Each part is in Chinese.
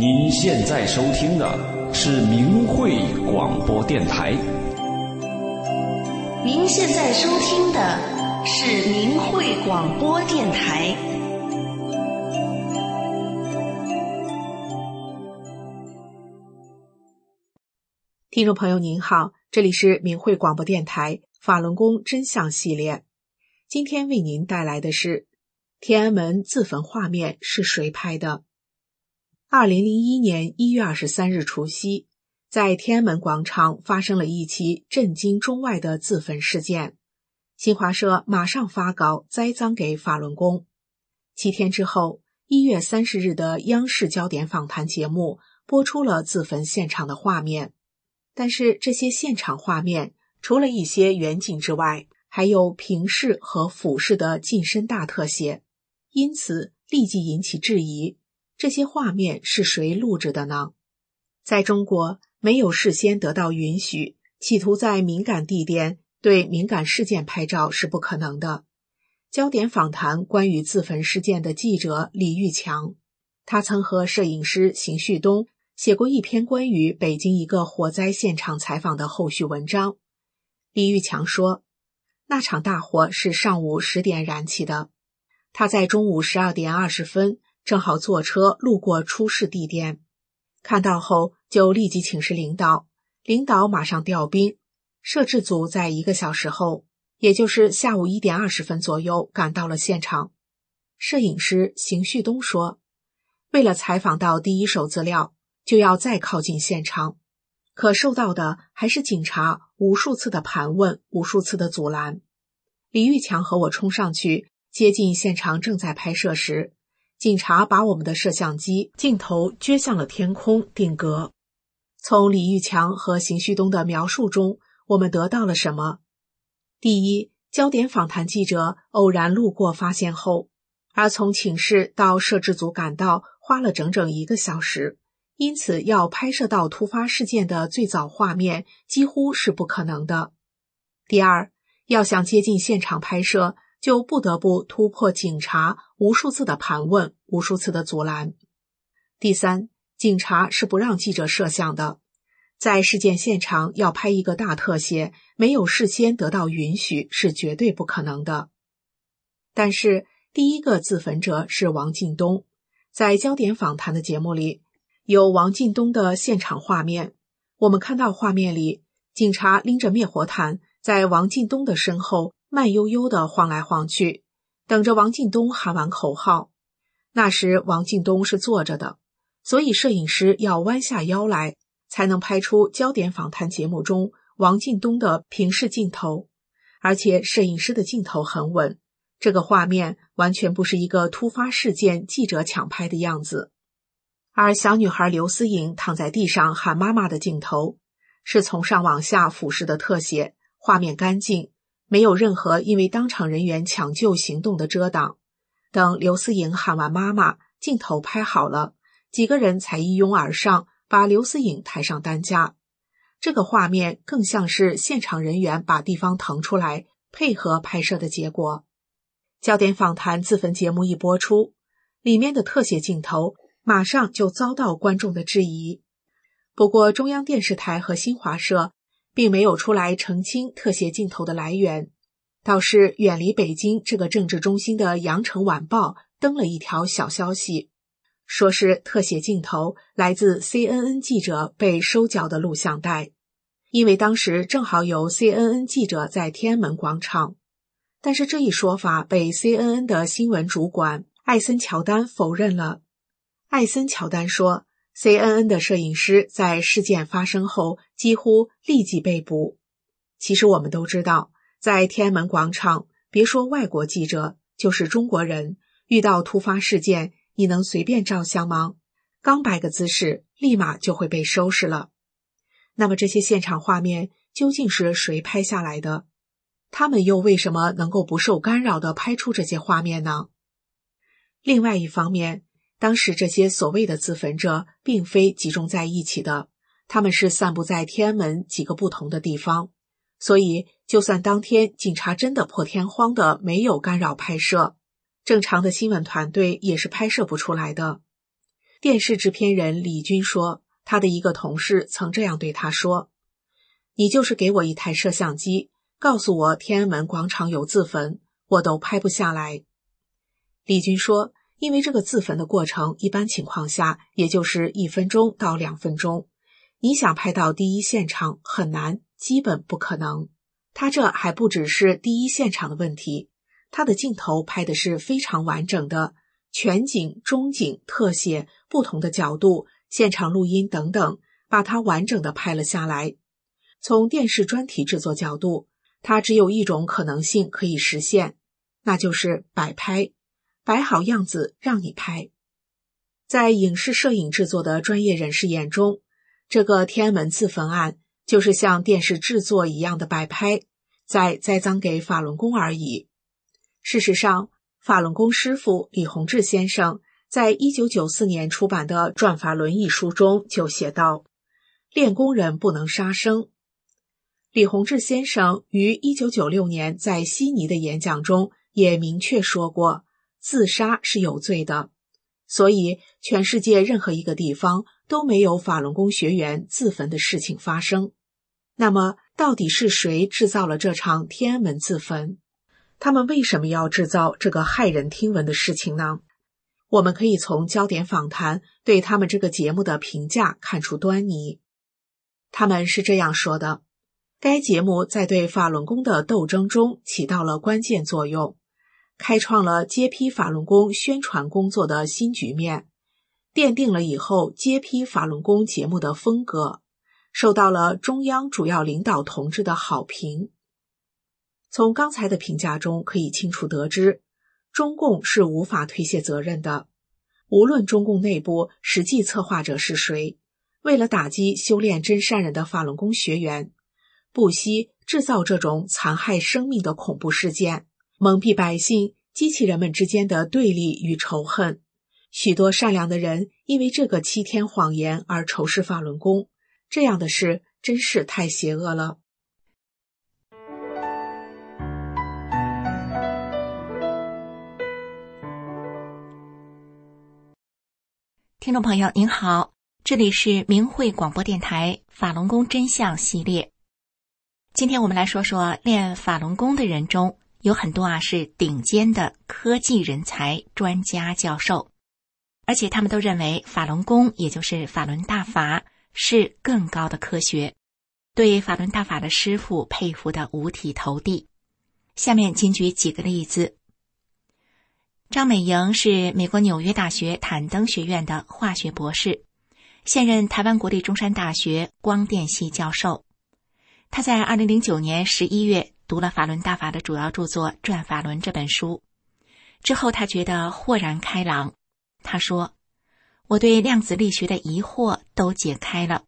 您现在收听的是明慧广播电台。您现在收听的是明慧广播电台。听众朋友您好，这里是明慧广播电台法轮功真相系列。今天为您带来的是天安门自焚画面是谁拍的？二零零一年一月二十三日除夕，在天安门广场发生了一起震惊中外的自焚事件。新华社马上发稿栽赃给法轮功。七天之后，一月三十日的央视焦点访谈节目播出了自焚现场的画面。但是这些现场画面除了一些远景之外，还有平视和俯视的近身大特写，因此立即引起质疑：这些画面是谁录制的呢？在中国，没有事先得到允许，企图在敏感地点对敏感事件拍照是不可能的。焦点访谈关于自焚事件的记者李玉强，他曾和摄影师邢旭东。写过一篇关于北京一个火灾现场采访的后续文章。李玉强说，那场大火是上午十点燃起的，他在中午十二点二十分正好坐车路过出事地点，看到后就立即请示领导，领导马上调兵，摄制组在一个小时后，也就是下午一点二十分左右赶到了现场。摄影师邢旭东说，为了采访到第一手资料。就要再靠近现场，可受到的还是警察无数次的盘问、无数次的阻拦。李玉强和我冲上去接近现场，正在拍摄时，警察把我们的摄像机镜头撅向了天空定格。从李玉强和邢旭东的描述中，我们得到了什么？第一，焦点访谈记者偶然路过发现后，而从请示到摄制组赶到花了整整一个小时。因此，要拍摄到突发事件的最早画面几乎是不可能的。第二，要想接近现场拍摄，就不得不突破警察无数次的盘问、无数次的阻拦。第三，警察是不让记者摄像的，在事件现场要拍一个大特写，没有事先得到允许是绝对不可能的。但是，第一个自焚者是王进东，在焦点访谈的节目里。有王进东的现场画面，我们看到画面里，警察拎着灭火毯在王进东的身后慢悠悠地晃来晃去，等着王进东喊完口号。那时王进东是坐着的，所以摄影师要弯下腰来，才能拍出焦点访谈节目中王进东的平视镜头。而且摄影师的镜头很稳，这个画面完全不是一个突发事件记者抢拍的样子。而小女孩刘思颖躺在地上喊妈妈的镜头，是从上往下俯视的特写，画面干净，没有任何因为当场人员抢救行动的遮挡。等刘思颖喊完妈妈，镜头拍好了，几个人才一拥而上，把刘思颖抬上担架。这个画面更像是现场人员把地方腾出来配合拍摄的结果。焦点访谈自焚节目一播出，里面的特写镜头。马上就遭到观众的质疑。不过，中央电视台和新华社并没有出来澄清特写镜头的来源，倒是远离北京这个政治中心的《羊城晚报》登了一条小消息，说是特写镜头来自 CNN 记者被收缴的录像带，因为当时正好有 CNN 记者在天安门广场。但是这一说法被 CNN 的新闻主管艾森乔丹否认了。艾森乔丹说：“CNN 的摄影师在事件发生后几乎立即被捕。其实我们都知道，在天安门广场，别说外国记者，就是中国人，遇到突发事件，你能随便照相吗？刚摆个姿势，立马就会被收拾了。那么这些现场画面究竟是谁拍下来的？他们又为什么能够不受干扰的拍出这些画面呢？另外一方面。”当时这些所谓的自焚者并非集中在一起的，他们是散布在天安门几个不同的地方，所以就算当天警察真的破天荒的没有干扰拍摄，正常的新闻团队也是拍摄不出来的。电视制片人李军说，他的一个同事曾这样对他说：“你就是给我一台摄像机，告诉我天安门广场有自焚，我都拍不下来。”李军说：“因为这个自焚的过程，一般情况下也就是一分钟到两分钟，你想拍到第一现场很难，基本不可能。他这还不只是第一现场的问题，他的镜头拍的是非常完整的。”全景、中景、特写、不同的角度、现场录音等等，把它完整的拍了下来。从电视专题制作角度，它只有一种可能性可以实现，那就是摆拍，摆好样子让你拍。在影视摄影制作的专业人士眼中，这个天安门自焚案就是像电视制作一样的摆拍，在栽赃给法轮功而已。事实上。法轮功师傅李洪志先生在一九九四年出版的《转法轮》一书中就写道：“练功人不能杀生。”李洪志先生于一九九六年在悉尼的演讲中也明确说过，自杀是有罪的。所以，全世界任何一个地方都没有法轮功学员自焚的事情发生。那么，到底是谁制造了这场天安门自焚？他们为什么要制造这个骇人听闻的事情呢？我们可以从焦点访谈对他们这个节目的评价看出端倪。他们是这样说的：该节目在对法轮功的斗争中起到了关键作用，开创了揭批法轮功宣传工作的新局面，奠定了以后揭批法轮功节目的风格，受到了中央主要领导同志的好评。从刚才的评价中可以清楚得知，中共是无法推卸责任的。无论中共内部实际策划者是谁，为了打击修炼真善人的法轮功学员，不惜制造这种残害生命的恐怖事件，蒙蔽百姓，激起人们之间的对立与仇恨。许多善良的人因为这个欺天谎言而仇视法轮功，这样的事真是太邪恶了。听众朋友您好，这里是明慧广播电台法轮功真相系列。今天我们来说说练法轮功的人中有很多啊是顶尖的科技人才、专家、教授，而且他们都认为法轮功也就是法轮大法是更高的科学，对法轮大法的师傅佩服的五体投地。下面仅举几个例子。张美莹是美国纽约大学坦登学院的化学博士，现任台湾国立中山大学光电系教授。他在二零零九年十一月读了法轮大法的主要著作《转法轮》这本书，之后他觉得豁然开朗。他说：“我对量子力学的疑惑都解开了，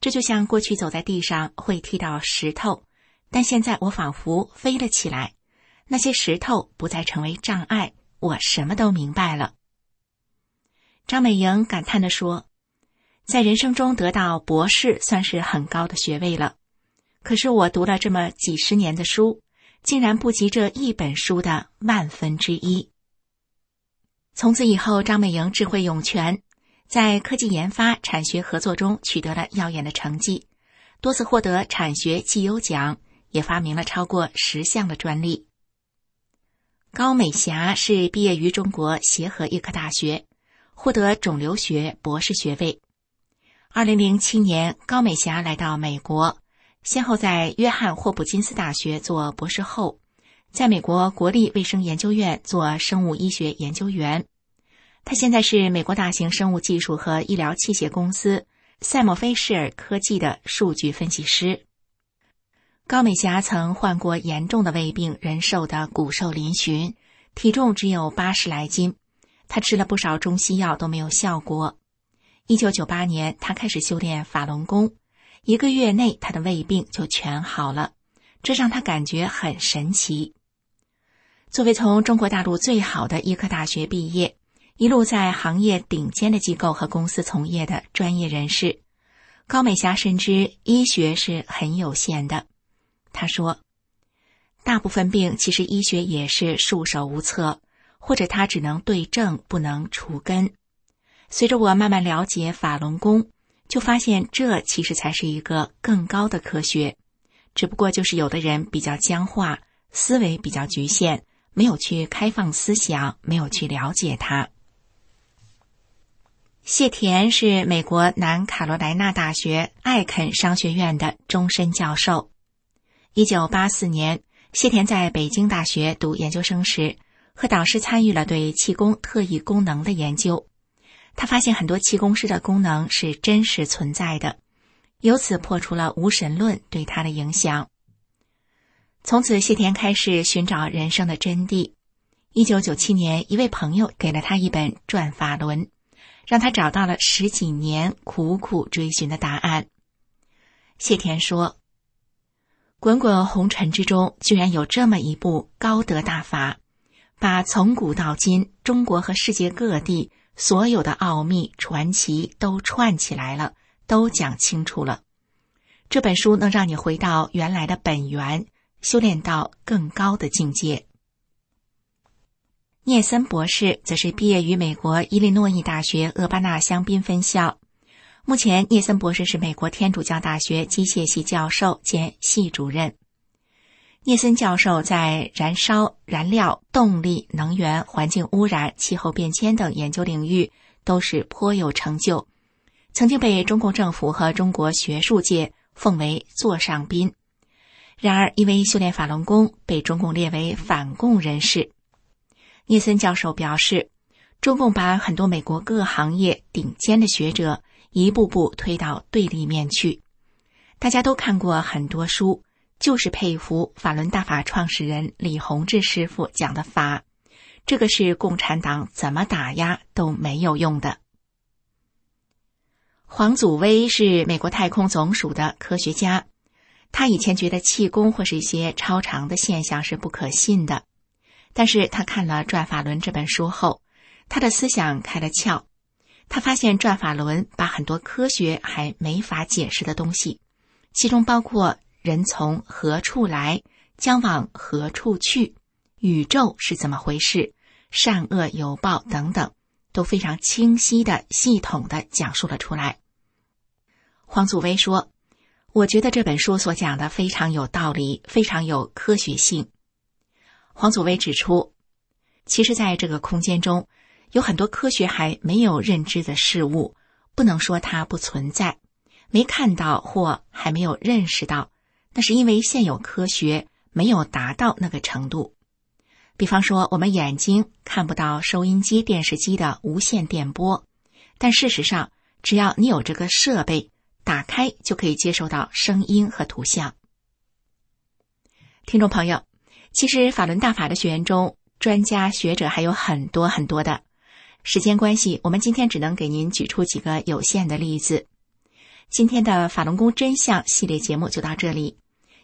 这就像过去走在地上会踢到石头，但现在我仿佛飞了起来，那些石头不再成为障碍。”我什么都明白了，张美莹感叹地说：“在人生中得到博士算是很高的学位了，可是我读了这么几十年的书，竟然不及这一本书的万分之一。”从此以后，张美莹智慧涌泉，在科技研发、产学合作中取得了耀眼的成绩，多次获得产学绩优奖，也发明了超过十项的专利。高美霞是毕业于中国协和医科大学，获得肿瘤学博士学位。二零零七年，高美霞来到美国，先后在约翰霍普金斯大学做博士后，在美国国立卫生研究院做生物医学研究员。他现在是美国大型生物技术和医疗器械公司赛默菲士尔科技的数据分析师。高美霞曾患过严重的胃病，人瘦的骨瘦嶙峋，体重只有八十来斤。她吃了不少中西药都没有效果。一九九八年，她开始修炼法轮功，一个月内他的胃病就全好了，这让他感觉很神奇。作为从中国大陆最好的医科大学毕业，一路在行业顶尖的机构和公司从业的专业人士，高美霞深知医学是很有限的。他说：“大部分病其实医学也是束手无策，或者他只能对症不能除根。随着我慢慢了解法轮功，就发现这其实才是一个更高的科学，只不过就是有的人比较僵化，思维比较局限，没有去开放思想，没有去了解它。谢田是美国南卡罗来纳大学艾肯商学院的终身教授。一九八四年，谢田在北京大学读研究生时，和导师参与了对气功特异功能的研究。他发现很多气功师的功能是真实存在的，由此破除了无神论对他的影响。从此，谢田开始寻找人生的真谛。一九九七年，一位朋友给了他一本《转法轮》。让他找到了十几年苦苦追寻的答案。谢田说：“滚滚红尘之中，居然有这么一部高德大法，把从古到今中国和世界各地所有的奥秘传奇都串起来了，都讲清楚了。这本书能让你回到原来的本源，修炼到更高的境界。”聂森博士则是毕业于美国伊利诺伊大学厄巴纳香槟分校。目前，聂森博士是美国天主教大学机械系教授兼系主任。聂森教授在燃烧、燃料、动力、能源、环境污染、气候变迁等研究领域都是颇有成就，曾经被中共政府和中国学术界奉为座上宾。然而，因为修炼法轮功，被中共列为反共人士。聂森教授表示，中共把很多美国各行业顶尖的学者一步步推到对立面去。大家都看过很多书，就是佩服法轮大法创始人李洪志师傅讲的法。这个是共产党怎么打压都没有用的。黄祖威是美国太空总署的科学家，他以前觉得气功或是一些超常的现象是不可信的。但是他看了《转法轮》这本书后，他的思想开了窍。他发现《转法轮》把很多科学还没法解释的东西，其中包括人从何处来，将往何处去，宇宙是怎么回事，善恶有报等等，都非常清晰的、系统的讲述了出来。黄祖威说：“我觉得这本书所讲的非常有道理，非常有科学性。”黄祖威指出，其实，在这个空间中，有很多科学还没有认知的事物，不能说它不存在，没看到或还没有认识到，那是因为现有科学没有达到那个程度。比方说，我们眼睛看不到收音机、电视机的无线电波，但事实上，只要你有这个设备，打开就可以接收到声音和图像。听众朋友。其实法轮大法的学员中，专家学者还有很多很多的。时间关系，我们今天只能给您举出几个有限的例子。今天的法轮功真相系列节目就到这里。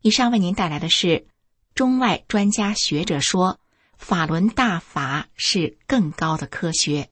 以上为您带来的是中外专家学者说法轮大法是更高的科学。